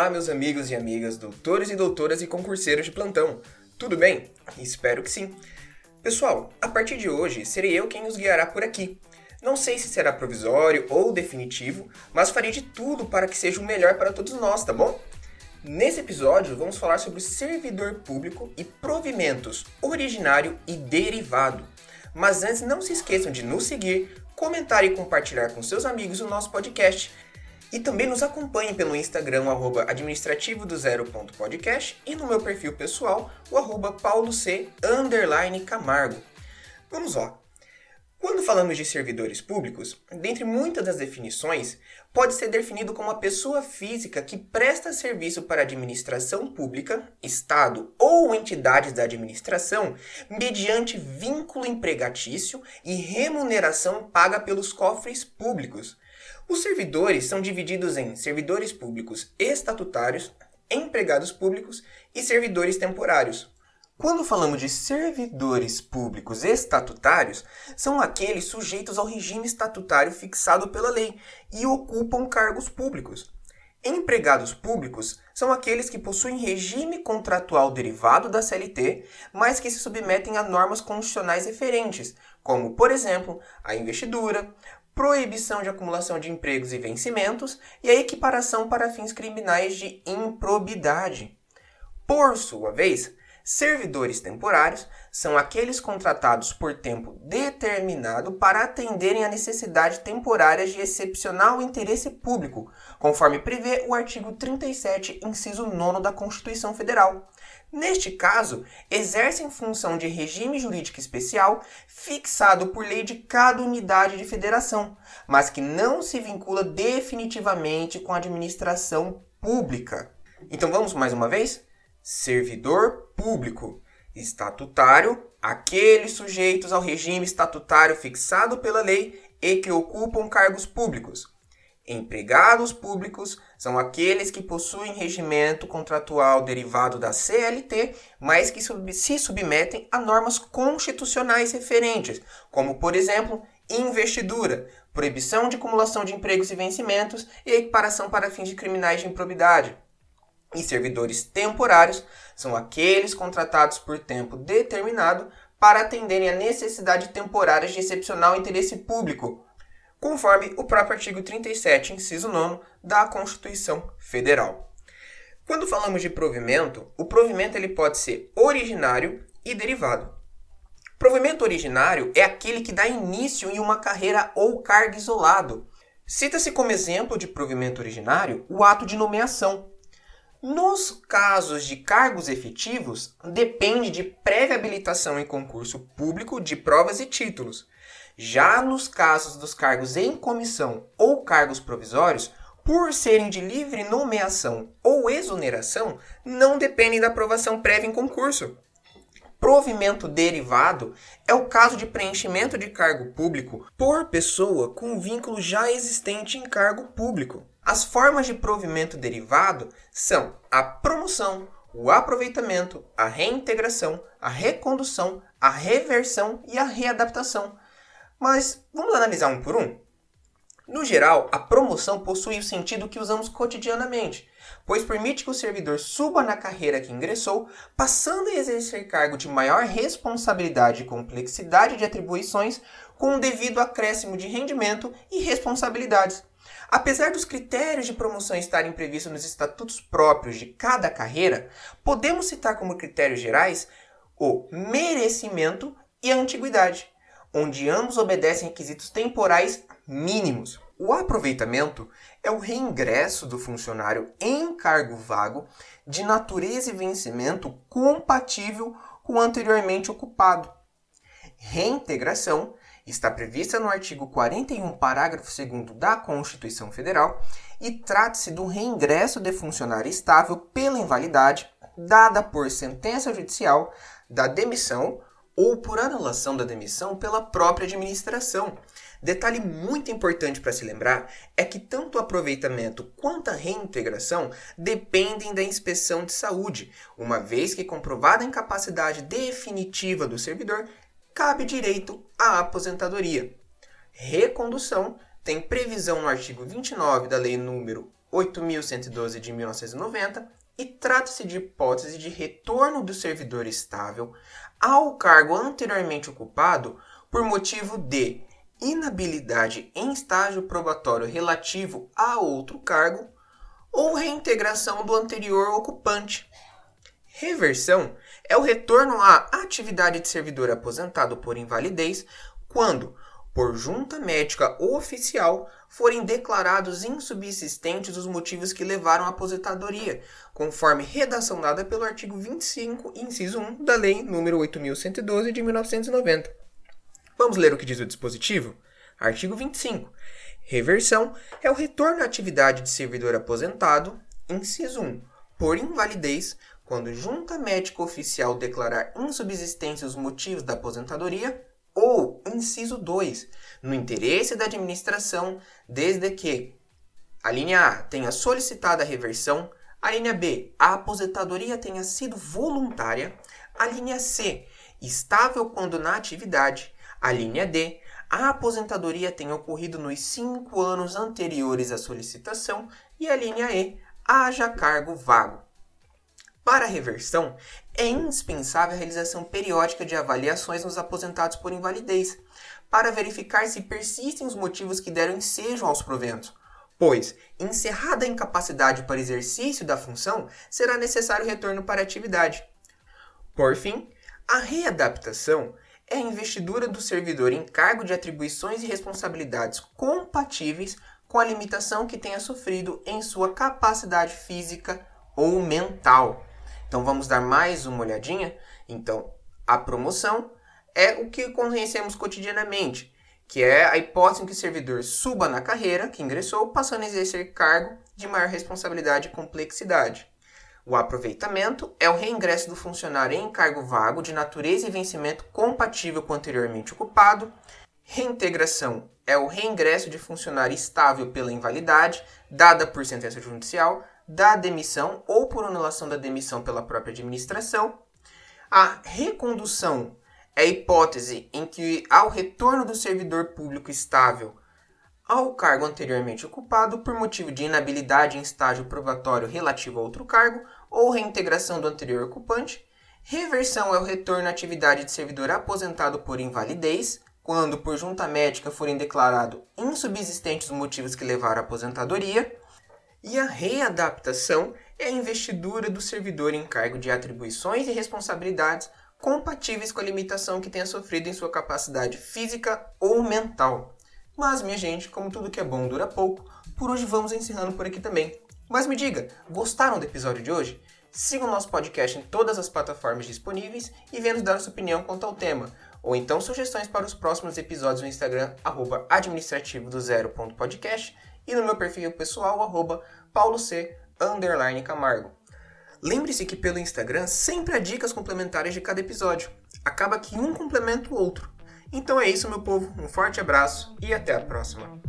Olá, meus amigos e amigas, doutores e doutoras e concurseiros de plantão. Tudo bem? Espero que sim. Pessoal, a partir de hoje serei eu quem os guiará por aqui. Não sei se será provisório ou definitivo, mas farei de tudo para que seja o melhor para todos nós, tá bom? Nesse episódio, vamos falar sobre servidor público e provimentos originário e derivado. Mas antes, não se esqueçam de nos seguir, comentar e compartilhar com seus amigos o nosso podcast e também nos acompanhe pelo Instagram, arroba administrativo do zero.podcast e no meu perfil pessoal, o arroba pauloc, camargo. Vamos lá. Quando falamos de servidores públicos, dentre muitas das definições, pode ser definido como a pessoa física que presta serviço para a administração pública, Estado ou entidades da administração, mediante vínculo empregatício e remuneração paga pelos cofres públicos, os servidores são divididos em servidores públicos estatutários, empregados públicos e servidores temporários. Quando falamos de servidores públicos estatutários, são aqueles sujeitos ao regime estatutário fixado pela lei e ocupam cargos públicos. Empregados públicos são aqueles que possuem regime contratual derivado da CLT, mas que se submetem a normas constitucionais referentes, como, por exemplo, a investidura, proibição de acumulação de empregos e vencimentos e a equiparação para fins criminais de improbidade. Por sua vez, servidores temporários são aqueles contratados por tempo determinado para atenderem a necessidade temporária de excepcional interesse público, conforme prevê o artigo 37, inciso 9 da Constituição Federal. Neste caso, exercem função de regime jurídico especial fixado por lei de cada unidade de federação, mas que não se vincula definitivamente com a administração pública. Então vamos mais uma vez? Servidor público, estatutário, aqueles sujeitos ao regime estatutário fixado pela lei e que ocupam cargos públicos. Empregados públicos são aqueles que possuem regimento contratual derivado da CLT, mas que se submetem a normas constitucionais referentes, como, por exemplo, investidura, proibição de acumulação de empregos e vencimentos e equiparação para fins de criminais de improbidade. E servidores temporários são aqueles contratados por tempo determinado para atenderem a necessidade temporária de excepcional interesse público, conforme o próprio artigo 37, inciso 9 da Constituição Federal. Quando falamos de provimento, o provimento ele pode ser originário e derivado. Provimento originário é aquele que dá início em uma carreira ou cargo isolado. Cita-se como exemplo de provimento originário o ato de nomeação. Nos casos de cargos efetivos, depende de prévia habilitação em concurso público de provas e títulos, já nos casos dos cargos em comissão ou cargos provisórios, por serem de livre nomeação ou exoneração, não dependem da aprovação prévia em concurso. Provimento derivado é o caso de preenchimento de cargo público por pessoa com vínculo já existente em cargo público. As formas de provimento derivado são a promoção, o aproveitamento, a reintegração, a recondução, a reversão e a readaptação. Mas vamos analisar um por um? No geral, a promoção possui o sentido que usamos cotidianamente, pois permite que o servidor suba na carreira que ingressou, passando a exercer cargo de maior responsabilidade e complexidade de atribuições, com o devido acréscimo de rendimento e responsabilidades. Apesar dos critérios de promoção estarem previstos nos estatutos próprios de cada carreira, podemos citar como critérios gerais o merecimento e a antiguidade onde ambos obedecem requisitos temporais mínimos. O aproveitamento é o reingresso do funcionário em cargo vago de natureza e vencimento compatível com o anteriormente ocupado. Reintegração está prevista no artigo 41, parágrafo 2 da Constituição Federal e trata-se do reingresso de funcionário estável pela invalidade dada por sentença judicial da demissão ou por anulação da demissão pela própria administração. Detalhe muito importante para se lembrar é que tanto o aproveitamento quanto a reintegração dependem da inspeção de saúde, uma vez que comprovada a incapacidade definitiva do servidor, cabe direito à aposentadoria. Recondução tem previsão no artigo 29 da Lei número 8112 de 1990 e trata-se de hipótese de retorno do servidor estável ao cargo anteriormente ocupado por motivo de inabilidade em estágio probatório relativo a outro cargo ou reintegração do anterior ocupante. Reversão é o retorno à atividade de servidor aposentado por invalidez quando, por junta médica ou oficial, forem declarados insubsistentes os motivos que levaram à aposentadoria, conforme redação dada pelo artigo 25, inciso 1 da Lei nº 8112 de 1990. Vamos ler o que diz o dispositivo? Artigo 25. Reversão é o retorno à atividade de servidor aposentado, inciso 1, por invalidez, quando junta médica oficial declarar insubsistência os motivos da aposentadoria, ou, inciso 2, no interesse da administração, desde que a linha A tenha solicitado a reversão, a linha B, a aposentadoria tenha sido voluntária, a linha C, estável quando na atividade, a linha D, a aposentadoria tenha ocorrido nos cinco anos anteriores à solicitação e a linha E, haja cargo vago. Para a reversão, é indispensável a realização periódica de avaliações nos aposentados por invalidez, para verificar se persistem os motivos que deram ensejo aos proventos, pois, encerrada a incapacidade para exercício da função, será necessário retorno para a atividade. Por fim, a readaptação é a investidura do servidor em cargo de atribuições e responsabilidades compatíveis com a limitação que tenha sofrido em sua capacidade física ou mental. Então vamos dar mais uma olhadinha. Então, a promoção é o que conhecemos cotidianamente, que é a hipótese em que o servidor suba na carreira que ingressou, passando a exercer cargo de maior responsabilidade e complexidade. O aproveitamento é o reingresso do funcionário em cargo vago de natureza e vencimento compatível com o anteriormente ocupado. Reintegração é o reingresso de funcionário estável pela invalidade, dada por sentença judicial, da demissão ou por anulação da demissão pela própria administração. A recondução é a hipótese em que, ao retorno do servidor público estável ao cargo anteriormente ocupado por motivo de inabilidade em estágio probatório relativo a outro cargo ou reintegração do anterior ocupante. Reversão é o retorno à atividade de servidor aposentado por invalidez, quando por junta médica forem declarados insubsistentes os motivos que levaram à aposentadoria. E a readaptação é a investidura do servidor em cargo de atribuições e responsabilidades compatíveis com a limitação que tenha sofrido em sua capacidade física ou mental. Mas, minha gente, como tudo que é bom dura pouco, por hoje vamos encerrando por aqui também. Mas me diga, gostaram do episódio de hoje? Siga o nosso podcast em todas as plataformas disponíveis e venha nos dar sua opinião quanto ao tema, ou então sugestões para os próximos episódios no Instagram, arroba administrativo do zero.podcast e no meu perfil pessoal, arroba pauloc, underline camargo. Lembre-se que pelo Instagram sempre há dicas complementares de cada episódio. Acaba que um complementa o outro. Então é isso, meu povo. Um forte abraço e até a próxima.